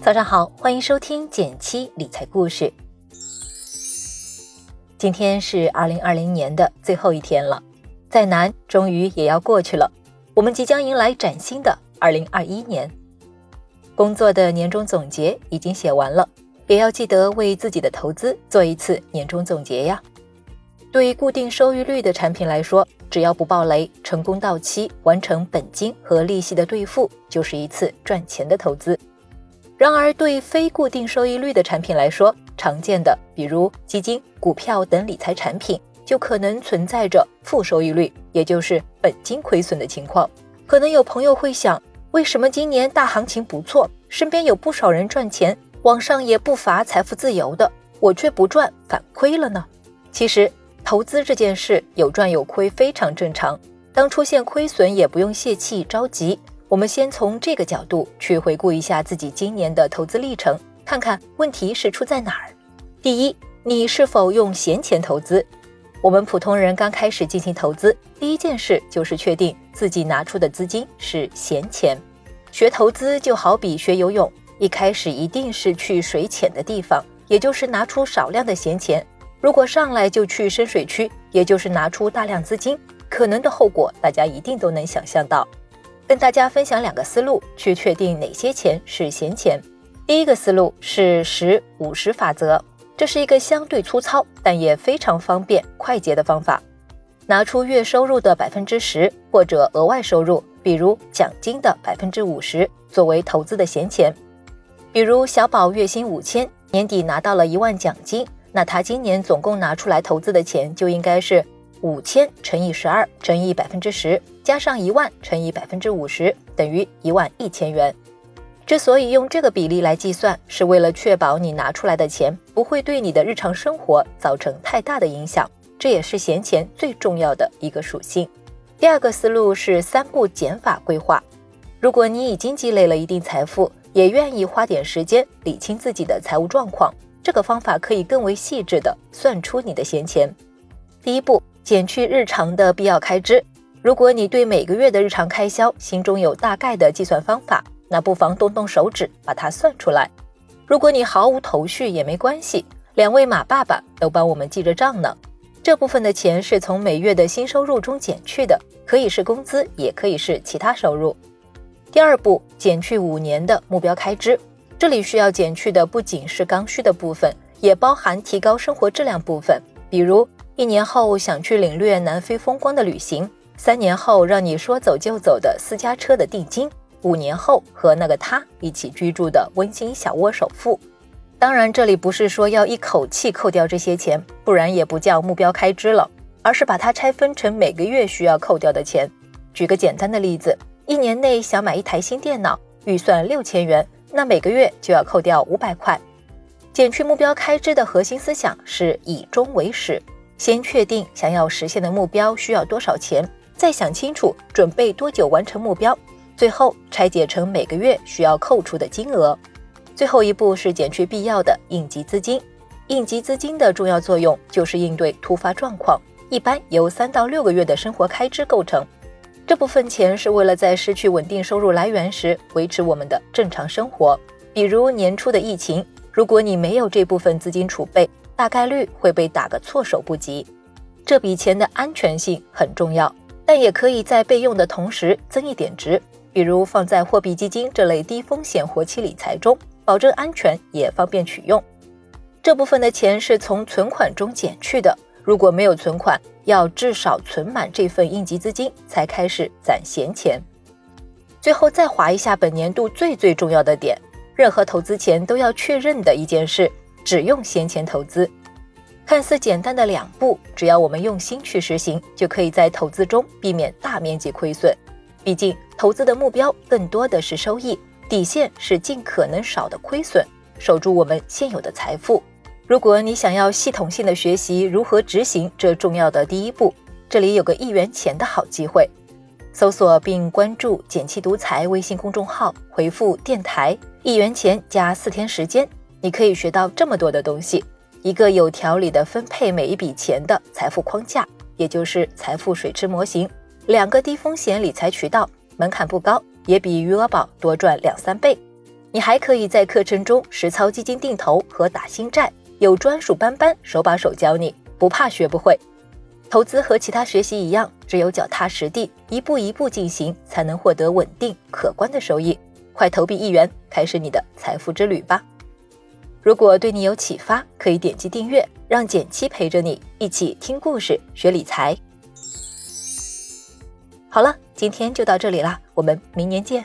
早上好，欢迎收听减七理财故事。今天是二零二零年的最后一天了，再难终于也要过去了。我们即将迎来崭新的二零二一年。工作的年终总结已经写完了，也要记得为自己的投资做一次年终总结呀。对于固定收益率的产品来说，只要不暴雷，成功到期，完成本金和利息的兑付，就是一次赚钱的投资。然而，对非固定收益率的产品来说，常见的比如基金、股票等理财产品，就可能存在着负收益率，也就是本金亏损的情况。可能有朋友会想，为什么今年大行情不错，身边有不少人赚钱，网上也不乏财富自由的，我却不赚反亏了呢？其实。投资这件事有赚有亏非常正常，当出现亏损也不用泄气着急。我们先从这个角度去回顾一下自己今年的投资历程，看看问题是出在哪儿。第一，你是否用闲钱投资？我们普通人刚开始进行投资，第一件事就是确定自己拿出的资金是闲钱。学投资就好比学游泳，一开始一定是去水浅的地方，也就是拿出少量的闲钱。如果上来就去深水区，也就是拿出大量资金，可能的后果大家一定都能想象到。跟大家分享两个思路，去确定哪些钱是闲钱。第一个思路是十五十法则，这是一个相对粗糙，但也非常方便快捷的方法。拿出月收入的百分之十，或者额外收入，比如奖金的百分之五十，作为投资的闲钱。比如小宝月薪五千，年底拿到了一万奖金。那他今年总共拿出来投资的钱就应该是五千乘以十二乘以百分之十，加上一万乘以百分之五十，等于一万一千元。之所以用这个比例来计算，是为了确保你拿出来的钱不会对你的日常生活造成太大的影响，这也是闲钱最重要的一个属性。第二个思路是三步减法规划。如果你已经积累了一定财富，也愿意花点时间理清自己的财务状况。这个方法可以更为细致的算出你的闲钱。第一步，减去日常的必要开支。如果你对每个月的日常开销心中有大概的计算方法，那不妨动动手指把它算出来。如果你毫无头绪也没关系，两位马爸爸都帮我们记着账呢。这部分的钱是从每月的新收入中减去的，可以是工资，也可以是其他收入。第二步，减去五年的目标开支。这里需要减去的不仅是刚需的部分，也包含提高生活质量部分。比如，一年后想去领略南非风光的旅行，三年后让你说走就走的私家车的定金，五年后和那个他一起居住的温馨小窝首付。当然，这里不是说要一口气扣掉这些钱，不然也不叫目标开支了，而是把它拆分成每个月需要扣掉的钱。举个简单的例子，一年内想买一台新电脑，预算六千元。那每个月就要扣掉五百块，减去目标开支的核心思想是以终为始，先确定想要实现的目标需要多少钱，再想清楚准备多久完成目标，最后拆解成每个月需要扣除的金额。最后一步是减去必要的应急资金，应急资金的重要作用就是应对突发状况，一般由三到六个月的生活开支构成。这部分钱是为了在失去稳定收入来源时维持我们的正常生活，比如年初的疫情，如果你没有这部分资金储备，大概率会被打个措手不及。这笔钱的安全性很重要，但也可以在备用的同时增一点值，比如放在货币基金这类低风险活期理财中，保证安全也方便取用。这部分的钱是从存款中减去的。如果没有存款，要至少存满这份应急资金，才开始攒闲钱。最后再划一下本年度最最重要的点：任何投资前都要确认的一件事，只用闲钱投资。看似简单的两步，只要我们用心去实行，就可以在投资中避免大面积亏损。毕竟，投资的目标更多的是收益，底线是尽可能少的亏损，守住我们现有的财富。如果你想要系统性的学习如何执行这重要的第一步，这里有个一元钱的好机会。搜索并关注“简七独裁微信公众号，回复“电台”，一元钱加四天时间，你可以学到这么多的东西：一个有条理的分配每一笔钱的财富框架，也就是财富水池模型；两个低风险理财渠道，门槛不高，也比余额宝多赚两三倍。你还可以在课程中实操基金定投和打新债，有专属班班手把手教你，不怕学不会。投资和其他学习一样，只有脚踏实地，一步一步进行，才能获得稳定可观的收益。快投币一元，开始你的财富之旅吧！如果对你有启发，可以点击订阅，让简七陪着你一起听故事、学理财。好了，今天就到这里了，我们明年见。